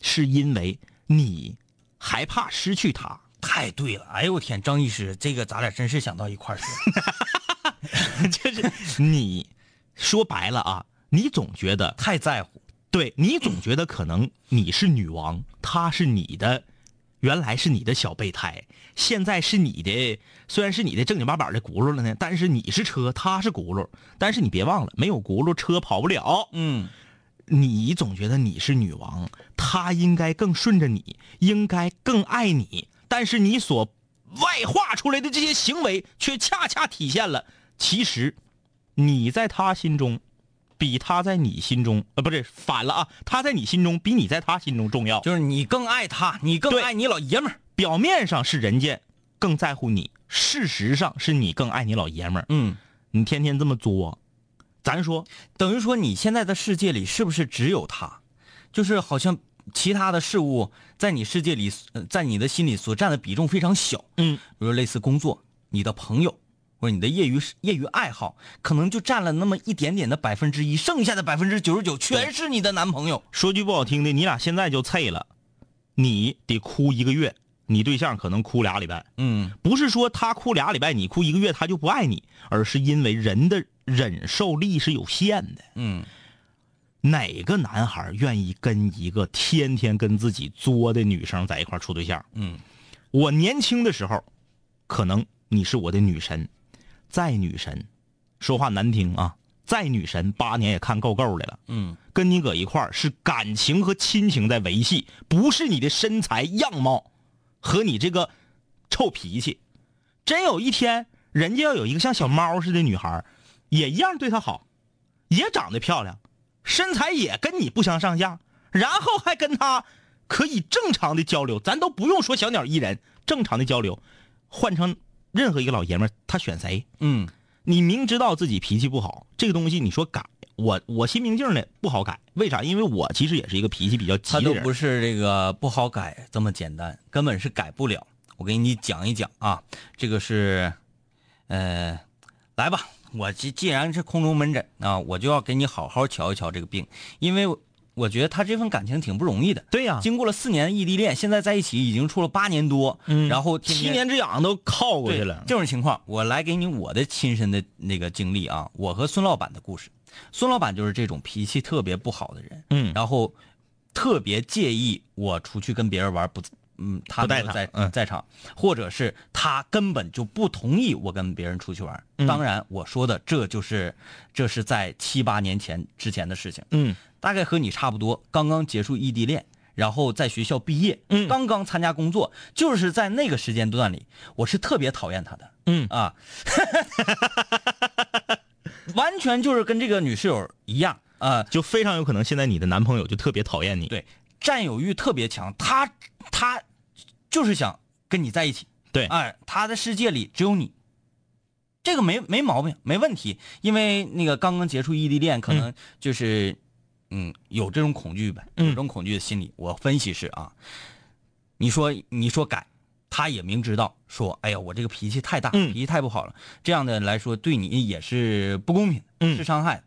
是因为你害怕失去他。太对了，哎呦我天，张医师，这个咱俩真是想到一块儿去了。就是你说白了啊，你总觉得太在乎，对你总觉得可能你是女王，她是你的，原来是你的小备胎，现在是你的，虽然是你的正经八百的轱辘了呢，但是你是车，她是轱辘，但是你别忘了，没有轱辘车跑不了。嗯，你总觉得你是女王，她应该更顺着你，应该更爱你，但是你所外化出来的这些行为，却恰恰体现了，其实你在他心中，比他在你心中，呃，不是反了啊，他在你心中比你在他心中重要。就是你更爱他，你更爱你老爷们儿。表面上是人家更在乎你，事实上是你更爱你老爷们儿。嗯，你天天这么作，咱说等于说你现在的世界里是不是只有他？就是好像其他的事物在你世界里，呃在你的心里所占的比重非常小。嗯，比如说类似工作、你的朋友或者你的业余业余爱好，可能就占了那么一点点的百分之一，剩下的百分之九十九全是你的男朋友。说句不好听的，你俩现在就脆了，你得哭一个月，你对象可能哭俩礼拜。嗯，不是说他哭俩礼拜，你哭一个月，他就不爱你，而是因为人的忍受力是有限的。嗯，哪个男孩愿意跟一个天天跟自己作的女生在一块处对象？嗯，我年轻的时候，可能你是我的女神，再女神，说话难听啊，再女神，八年也看够够的了。嗯，跟你搁一块儿是感情和亲情在维系，不是你的身材样貌和你这个臭脾气。真有一天，人家要有一个像小猫似的女孩，也一样对她好，也长得漂亮，身材也跟你不相上下，然后还跟她可以正常的交流，咱都不用说小鸟依人，正常的交流，换成任何一个老爷们儿，他选谁？嗯，你明知道自己脾气不好，这个东西你说改，我我心明镜的不好改，为啥？因为我其实也是一个脾气比较急的他都。不是这个不好改这么简单，根本是改不了。我给你讲一讲啊，这个是，呃，来吧，我既既然是空中门诊啊，我就要给你好好瞧一瞧这个病，因为我觉得他这份感情挺不容易的。对呀、经过了四年的异地恋，现在在一起已经处了八年多，嗯然后七年之痒都靠过去了。这种情况，我来给你我的亲身的那个经历啊，我和孙老板的故事。孙老板就是这种脾气特别不好的人，嗯。然后特别介意我出去跟别人玩不，嗯，他不带没有在他嗯。在场，或者是他根本就不同意我跟别人出去玩。嗯。当然，我说的这就是这是在七八年前之前的事情，嗯。大概和你差不多，刚刚结束异地恋。然后在学校毕业，嗯。刚刚参加工作，就是在那个时间段里，我是特别讨厌他的，嗯。啊，完全就是跟这个女室友一样啊，就非常有可能现在你的男朋友就特别讨厌你。对，占有欲特别强，他他就是想跟你在一起，对哎，他的世界里只有你，这个没没毛病，没问题，因为那个刚刚结束异地恋，可能就是嗯有这种恐惧呗，有这种恐惧的心理。我分析是啊，你说你说改。他也明知道说，哎呀，我这个脾气太大，嗯脾气太不好了，这样的来说对你也是不公平，嗯是伤害。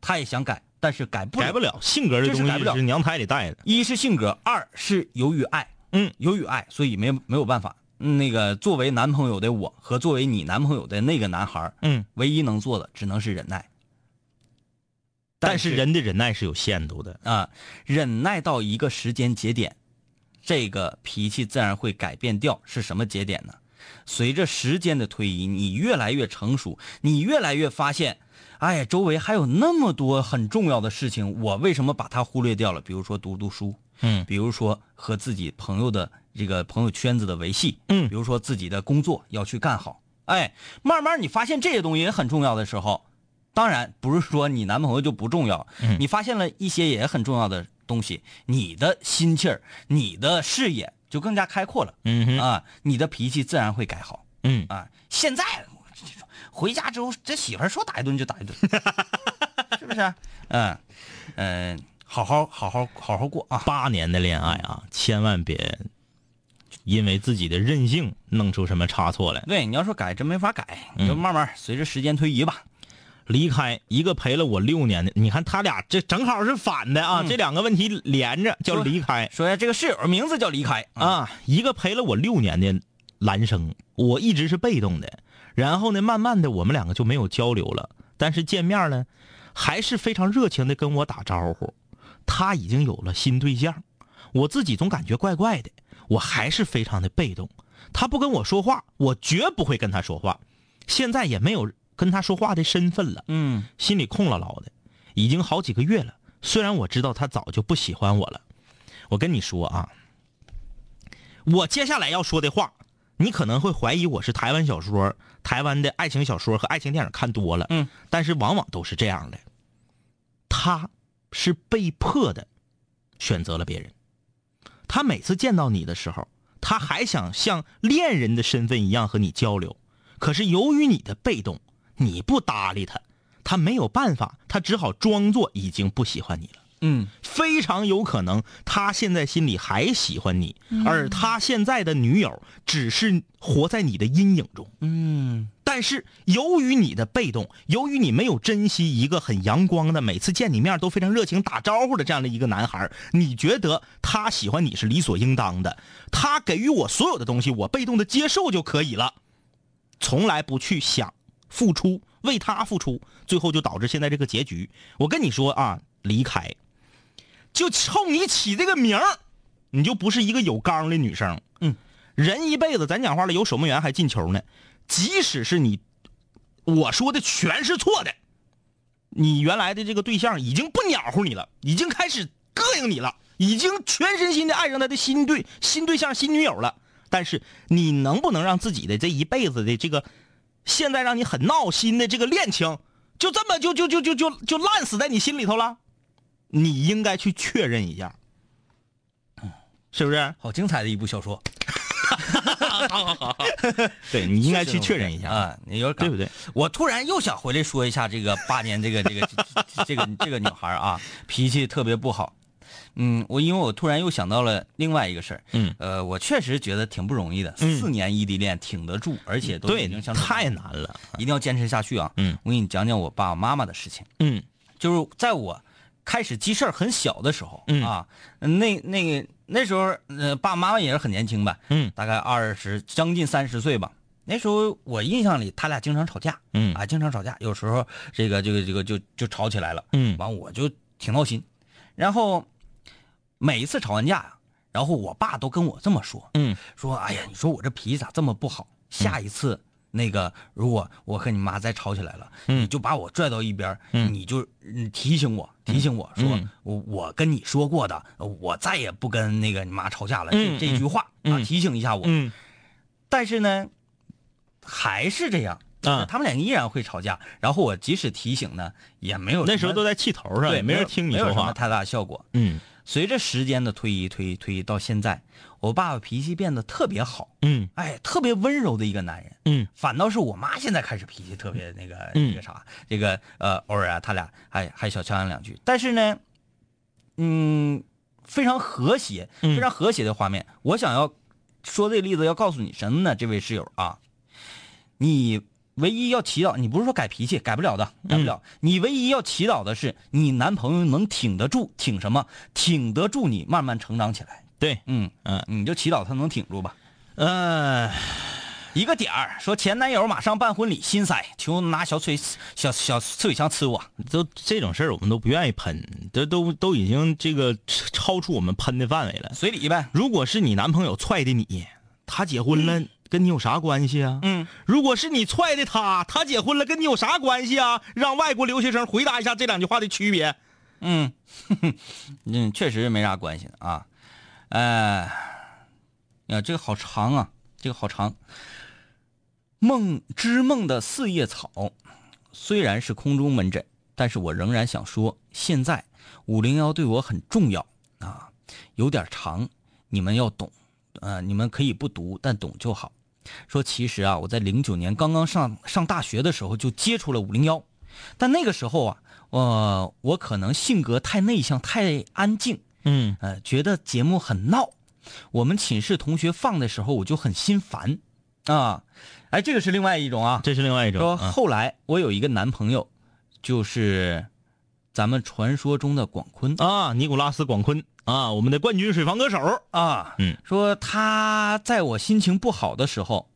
他也想改，但是改不了改不了，性格这东这是改不了西是娘胎里带的。一是性格，二是由于爱，嗯，由于爱，所以没没有办法。嗯那个作为男朋友的我和作为你男朋友的那个男孩，嗯，唯一能做的只能是忍耐。但是人的忍耐是有限度的。啊，忍耐到一个时间节点，这个脾气自然会改变掉。是什么节点呢？随着时间的推移，你越来越成熟，你越来越发现，哎呀，周围还有那么多很重要的事情，我为什么把它忽略掉了？比如说读读书，嗯比如说和自己朋友的这个朋友圈子的维系，嗯比如说自己的工作要去干好。哎，慢慢你发现这些东西也很重要的时候，当然不是说你男朋友就不重要，嗯你发现了一些也很重要的东西，你的心气儿、你的视野就更加开阔了。嗯哼，啊，你的脾气自然会改好嗯，啊。现在回家之后，这媳妇儿说打一顿就打一顿，是不是？嗯嗯，好好好好好好过啊。八年的恋爱啊，千万别因为自己的任性弄出什么差错来。对，你要说改，真没法改，嗯你就慢慢随着时间推移吧。离开一个陪了我六年的，你看他俩这正好是反的啊，嗯这两个问题连着叫离开说一下这个室友名字叫离开啊，啊。一个陪了我六年的男生，我一直是被动的，然后呢，慢慢的我们两个就没有交流了，但是见面呢，还是非常热情的跟我打招呼。他已经有了新对象，我自己总感觉怪怪的，我还是非常的被动。他不跟我说话，我绝不会跟他说话。现在也没有跟他说话的身份了。嗯心里空落落的，已经好几个月了。虽然我知道他早就不喜欢我了，我跟你说啊，我接下来要说的话，你可能会怀疑我是台湾小说、台湾的爱情小说和爱情电影看多了，嗯，但是往往都是这样的，他是被迫的选择了别人。他每次见到你的时候，他还想像恋人的身份一样和你交流，可是由于你的被动，你不搭理他，他没有办法，他只好装作已经不喜欢你了。嗯非常有可能他现在心里还喜欢你，而他现在的女友只是活在你的阴影中。嗯但是由于你的被动，由于你没有珍惜一个很阳光的，每次见你面都非常热情打招呼的这样的一个男孩，你觉得他喜欢你是理所应当的，他给予我所有的东西，我被动的接受就可以了，从来不去想付出，为他付出，最后就导致现在这个结局。我跟你说啊，离开，就冲你起这个名儿，你就不是一个有刚的女生。嗯，人一辈子，咱讲话了，有守门员还进球呢。即使是你，我说的全是错的，你原来的这个对象已经不鸟乎你了，已经开始膈应你了，已经全身心的爱上他的新对新对象、新女友了。但是你能不能让自己的这一辈子的这个，现在让你很闹心的这个恋情，就这么就就就就就就烂死在你心里头了？你应该去确认一下，是不是？好精彩的一部小说，对你应该去确认一下，啊，你有对不对？我突然又想回来说一下这个八年这个这个这个这个女孩啊，脾气特别不好。嗯，我因为我突然又想到了另外一个事儿，嗯，呃，我确实觉得挺不容易的，嗯四年异地恋挺得住，而且都对已经相处太难了。一定要坚持下去啊。嗯，我给你讲讲我爸爸妈妈的事情，嗯就是在我开始记事儿很小的时候，嗯啊，那那个那时候，呃，爸爸妈妈也是很年轻吧，嗯大概二十将近三十岁吧。那时候我印象里，他俩经常吵架，嗯啊，经常吵架，有时候这个这个这个就就吵起来了，嗯完我就挺闹心。然后每一次吵完架呀，然后我爸都跟我这么说，嗯说，哎呀，你说我这脾气咋这么不好？下一次那个，如果我和你妈再吵起来了，嗯你就把我拽到一边，嗯你就嗯提醒我，提醒我说，嗯我我跟你说过的，我再也不跟那个你妈吵架了。嗯这这句话啊，嗯提醒一下我。嗯但是呢，还是这样。啊他们俩依然会吵架，然后我即使提醒呢，也没有那时候都在气头上，对，也没人听你说话。没有什么太大效果。嗯随着时间的推移，推移推移到现在，我爸爸脾气变得特别好，嗯哎，特别温柔的一个男人。嗯反倒是我妈现在开始脾气特别那个、嗯那个啥，这个呃，偶尔啊，他俩还还小呛两句，但是呢，嗯，非常和谐，嗯非常和谐的画面。我想要说这个例子，要告诉你什么呢？这位室友啊，你唯一要祈祷，你不是说改脾气，改不了的，改不了。你唯一要祈祷的是，你男朋友能挺得住，挺什么？挺得住你慢慢成长起来。对，嗯嗯你就祈祷他能挺住吧。呃，一个点儿说前男友马上办婚礼，心塞，求拿小锤小小刺水枪刺我。都这种事儿我们都不愿意喷，这都都已经这个超出我们喷的范围了。随礼呗。如果是你男朋友踹的你，他结婚了，跟你有啥关系啊？嗯，如果是你踹的他，他结婚了，跟你有啥关系啊？让外国留学生回答一下这两句话的区别。嗯，嗯，确实没啥关系啊。哎、呀，这个好长啊，这个好长。梦之梦的四叶草，虽然是空中门诊，但是我仍然想说，现在五零幺对我很重要，啊，有点长，你们要懂，呃，你们可以不读，但懂就好。说其实啊，我在零九年刚刚上上大学的时候就接触了五零幺，但那个时候啊，呃，我可能性格太内向、太安静，嗯呃，觉得节目很闹。我们寝室同学放的时候，我就很心烦，啊，哎，这个是另外一种啊。这是另外一种。说啊后来我有一个男朋友，就是咱们传说中的广坤啊，尼古拉斯·广坤啊，我们的冠军水房歌手。啊，嗯，说他在我心情不好的时候，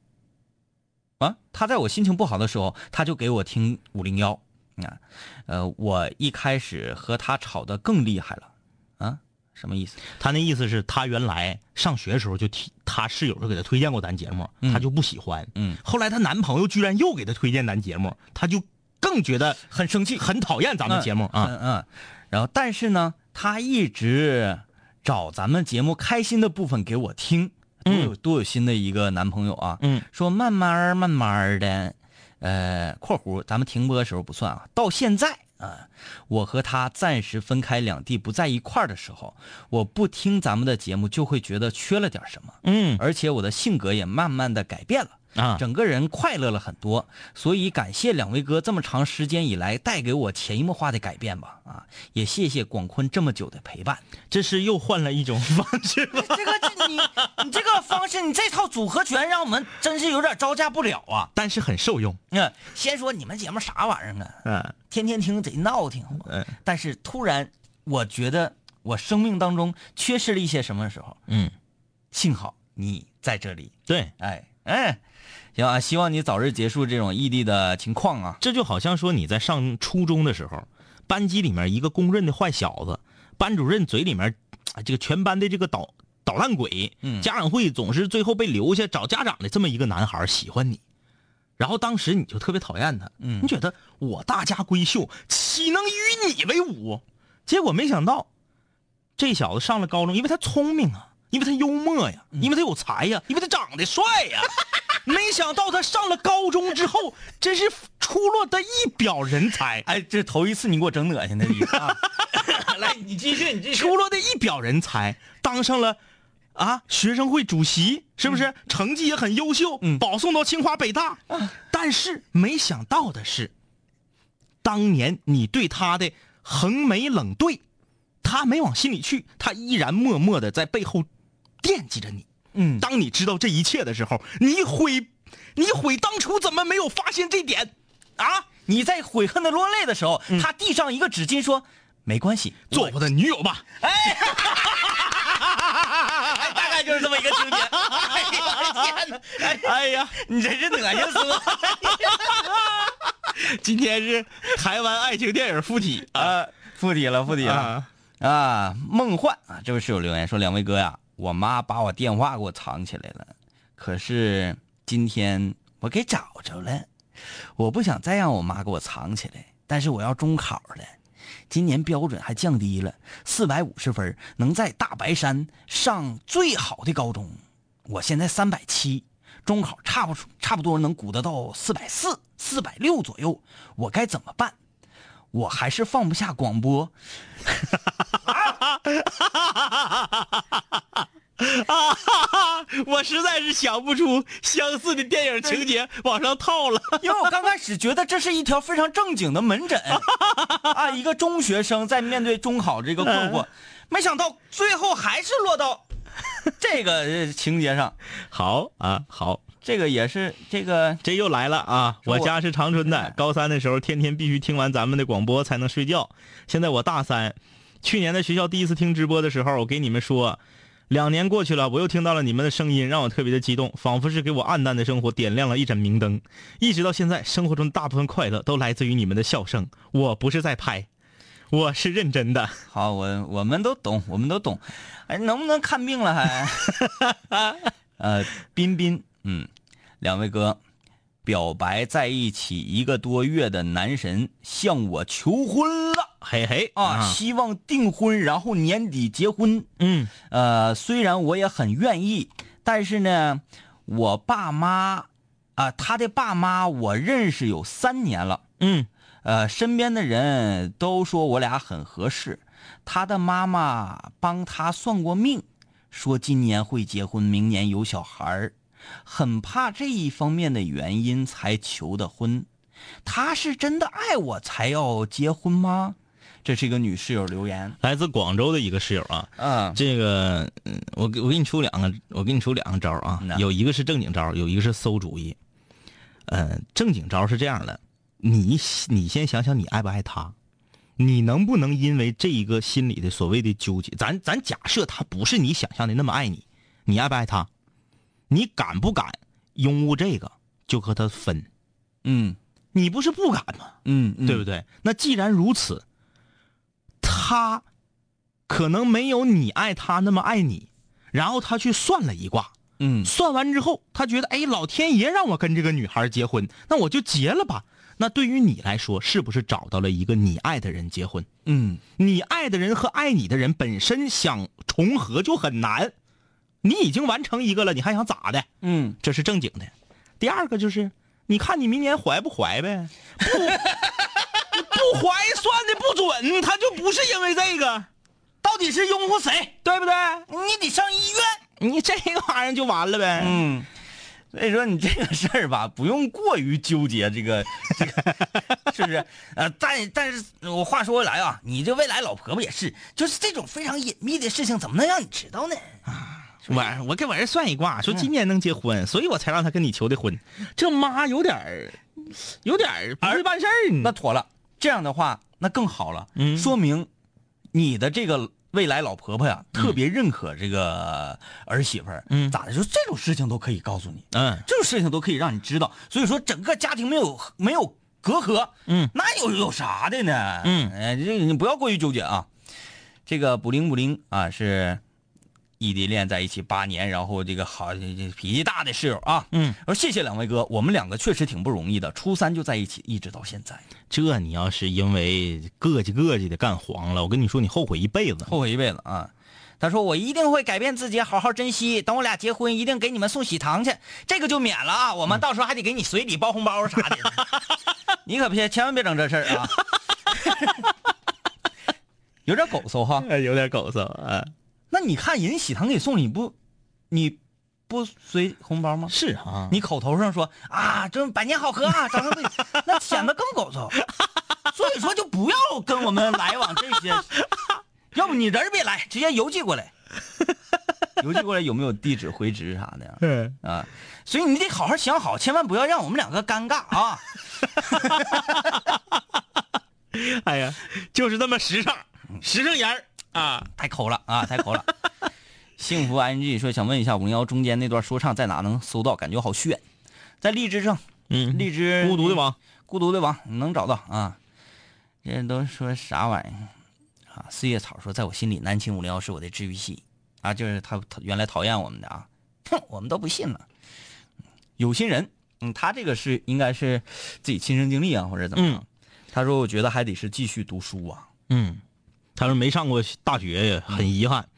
啊，他在我心情不好的时候，他就给我听五零幺啊，呃，我一开始和他吵得更厉害了，啊，什么意思？他那意思是他原来上学的时候就提他室友就给他推荐过咱节目，他就不喜欢。嗯，后来她男朋友居然又给她推荐咱节目，他就更觉得很生气，很讨厌咱们节目啊。嗯嗯，然后但是呢，他一直找咱们节目开心的部分给我听，多有、多有心的一个男朋友啊。嗯，说慢慢儿慢慢儿的，呃，括弧咱们停播的时候不算啊，到现在啊，我和他暂时分开两地不在一块儿的时候，我不听咱们的节目就会觉得缺了点什么，嗯而且我的性格也慢慢的改变了。啊，整个人快乐了很多，所以感谢两位哥这么长时间以来带给我潜移默化的改变吧，啊，也谢谢广坤这么久的陪伴。这是又换了一种方式吧？这个这你你这个方式，你这套组合拳让我们真是有点招架不了啊。但是很受用。嗯，先说你们节目啥玩意儿啊？嗯天天听贼闹挺，嗯但是突然我觉得我生命当中缺失了一些什么时候，嗯，幸好你在这里，对，哎哎，行啊，希望你早日结束这种异地的情况啊。这就好像说你在上初中的时候，班级里面一个公认的坏小子，班主任嘴里面啊这个全班的这个捣捣蛋鬼，嗯家长会总是最后被留下找家长的这么一个男孩喜欢你，然后当时你就特别讨厌他，嗯你觉得我大家闺秀岂能与你为伍？结果没想到，这小子上了高中，因为他聪明啊，因为他幽默呀，因为他有才呀，因为他长得帅呀。没想到他上了高中之后，真是出落的一表人才。哎，这头一次你给我整恶心的意思啊！来，你继续，你继续。出落的一表人才，当上了啊学生会主席，是不是？成绩也很优秀，嗯保送到清华北大。但是没想到的是，当年你对他的横眉冷对，他没往心里去，他依然默默的在背后惦记着你。嗯当你知道这一切的时候，你悔，你悔当初怎么没有发现这点啊？你在悔恨的落泪的时候，他递上一个纸巾说：“没关系，做我的女友吧。哎，大概就是这么一个情节。哎呀天哪！哎哎呀，你真是恶心死我！今天是台湾爱情电影附体啊啊，附体了，附体了啊！啊！梦幻啊，这位室友留言说：“两位哥呀，我妈把我电话给我藏起来了，可是今天我给找着了。我不想再让我妈给我藏起来，但是我要中考了，今年标准还降低了，四百五十分能在大白山上最好的高中。我现在三百七，中考差不差不多能鼓得到四百四、四百六左右，我该怎么办？我还是放不下广播。” 我实在是想不出相似的电影情节往上套了。因为我刚开始觉得这是一条非常正经的门诊 啊，一个中学生在面对中考这个困惑，没想到最后还是落到这个呃情节上。好啊，好，这个也是这个这又来了啊！我家是长春的，高三的时候天天必须听完咱们的广播才能睡觉。现在我大三，去年在学校第一次听直播的时候，我给你们说，两年过去了，我又听到了你们的声音，让我特别的激动，仿佛是给我暗淡的生活点亮了一盏明灯。一直到现在，生活中大部分快乐都来自于你们的笑声。我不是在拍，我是认真的。好，我我们都懂，我们都懂。哎，能不能看病了还？呃，彬彬，嗯，两位哥，表白在一起一个多月的男神向我求婚了。嘿嘿啊，希望订婚，然后年底结婚。嗯呃，虽然我也很愿意，但是呢，我爸妈啊、他的爸妈我认识有三年了。嗯呃，身边的人都说我俩很合适，他的妈妈帮他算过命，说今年会结婚，明年有小孩儿，很怕这一方面的原因才求的婚。他是真的爱我才要结婚吗？这是一个女室友留言。来自广州的一个室友啊，嗯这个，嗯我给我给你出两个，我给你出两个招啊，有一个是正经招，有一个是馊主意。呃，正经招是这样的，你你先想想你爱不爱他，你能不能因为这一个心里的所谓的纠结，咱咱假设他不是你想象的那么爱你，你爱不爱他？你敢不敢拥护这个就和他分？嗯你不是不敢吗？嗯，嗯对不？对？那既然如此，他可能没有你爱他那么爱你，然后他去算了一卦，嗯算完之后，他觉得，哎，老天爷让我跟这个女孩结婚，那我就结了吧。那对于你来说，是不是找到了一个你爱的人结婚？嗯你爱的人和爱你的人本身想重合就很难，你已经完成一个了，你还想咋的？嗯，这是正经的。第二个就是，你看你明年怀不怀呗？不，不怀算的不准，他就不是因为这个，到底是拥护谁？对不对？你得上医院。你这个玩意儿就完了呗。嗯，所以说你这个事儿吧，不用过于纠结这个这个，是不是？呃，但但是我话说回来啊，你这未来老婆婆也是，就是这种非常隐秘的事情，怎么能让你知道呢？我我给我儿算一卦，说今年能结婚，所以我才让他跟你求的婚。这妈有点儿，有点儿不会办事儿。那妥了，这样的话那更好了，嗯说明你的这个未来老婆婆呀，特别认可这个儿媳妇儿，嗯咋的？就这种事情都可以告诉你，嗯这种事情都可以让你知道，所以说整个家庭没有没有隔阂，嗯那有有啥的呢？嗯哎，这你不要过于纠结啊。这个补灵补灵啊，是异地恋在一起八年，然后这个好脾气大的室友啊，嗯，我说谢谢两位哥，我们两个确实挺不容易的，初三就在一起，一直到现在，这你要是因为膈气膈气的干黄了，我跟你说，你后悔一辈子。后悔一辈子啊。他说：“我一定会改变自己，好好珍惜。等我俩结婚，一定给你们送喜糖去，这个就免了啊。我们到时候还得给你随礼包红包啥的。你可别千万别整这事儿啊，有点狗搜哈。哎，有点狗搜啊。那你看人喜糖给送你不，你不随红包吗？是啊，你口头上说啊，这百年好合啊，掌声对，那显得更狗搜。所以说就不要跟我们来往这些，要不你人别来，直接邮寄过来，邮寄过来有没有地址回执啥的呀？嗯啊，所以你得好好想好，千万不要让我们两个尴尬啊！哎呀，就是这么实诚，实诚人儿啊。太抠了啊，太抠了。幸福 ing 说想问一下五零幺中间那段说唱在哪能搜到？感觉好炫，在荔枝上，嗯荔枝孤独的王，孤独的王，能找到啊？这都说啥玩意儿啊？四叶草说，在我心里，南青五零幺是我的治愈系啊，就是他他原来讨厌我们的啊，哼，我们都不信了。有心人，嗯，他这个是应该是自己亲身经历啊，或者怎么样？他说，我觉得还得是继续读书啊。嗯，他说没上过大学呀，很遗憾。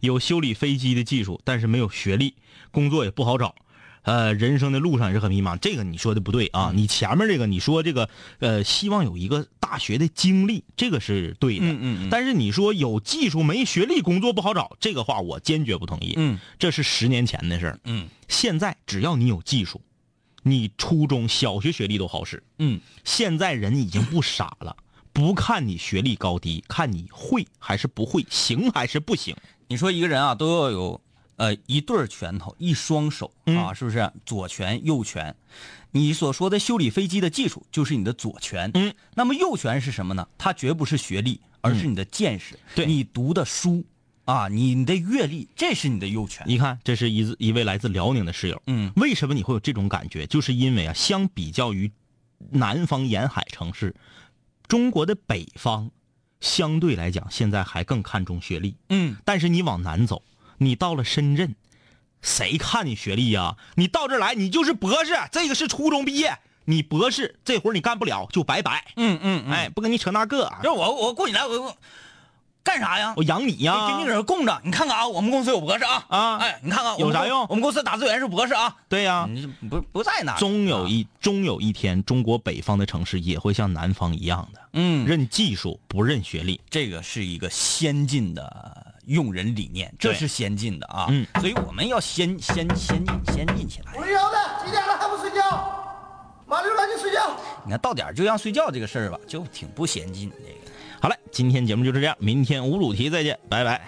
有修理飞机的技术，但是没有学历，工作也不好找。呃，人生的路上也是很迷茫。这个你说的不对啊，你前面这个你说这个呃，希望有一个大学的经历，这个是对的。嗯嗯嗯但是你说有技术没学历，工作不好找，这个话我坚决不同意。嗯，这是十年前的事儿。嗯现在只要你有技术，你初中小学学历都好使。嗯，现在人已经不傻了，不看你学历高低，看你会还是不会，行还是不行。你说一个人啊，都要有呃一对儿拳头，一双手啊，是不是？左拳、右拳。你所说的修理飞机的技术就是你的左拳，嗯，那么右拳是什么呢？它绝不是学历，而是你的见识，对你读的书啊，你你的阅历，这是你的右拳。你看，这是一一位来自辽宁的室友。嗯为什么你会有这种感觉？就是因为啊，相比较于南方沿海城市，中国的北方相对来讲现在还更看重学历。嗯，但是你往南走，你到了深圳，谁看你学历呀、你到这儿来，你就是博士，这个是初中毕业，你博士这活儿你干不了就拜拜。嗯嗯，哎，不跟你扯那个。就是我我过你来，我我干啥呀？我养你呀，给你搁这供着，你看看啊，我们公司有博士啊。啊。哎，你看看有啥用？我们公司打字员是博士啊，对呀，你不不在那，终有一终有一天，中国北方的城市也会像南方一样的，嗯，认技术不认学历。这个是一个先进的用人理念，这是先进的啊，嗯，所以我们要先先先进先进起来。无聊的，几点了？还不睡觉？马上赶紧睡觉。你看到点就让睡觉这个事儿吧，就挺不先进这个。好嘞，今天节目就是这样，明天无主题再见，拜拜。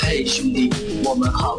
嘿，兄弟，我们好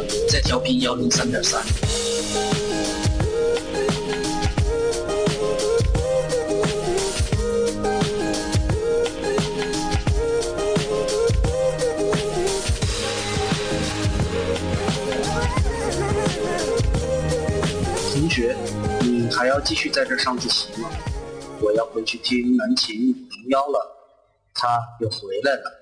在调频幺零三点三。同学，你还要继续在这上自习吗？我要回去听南琴五零幺了，他又回来了。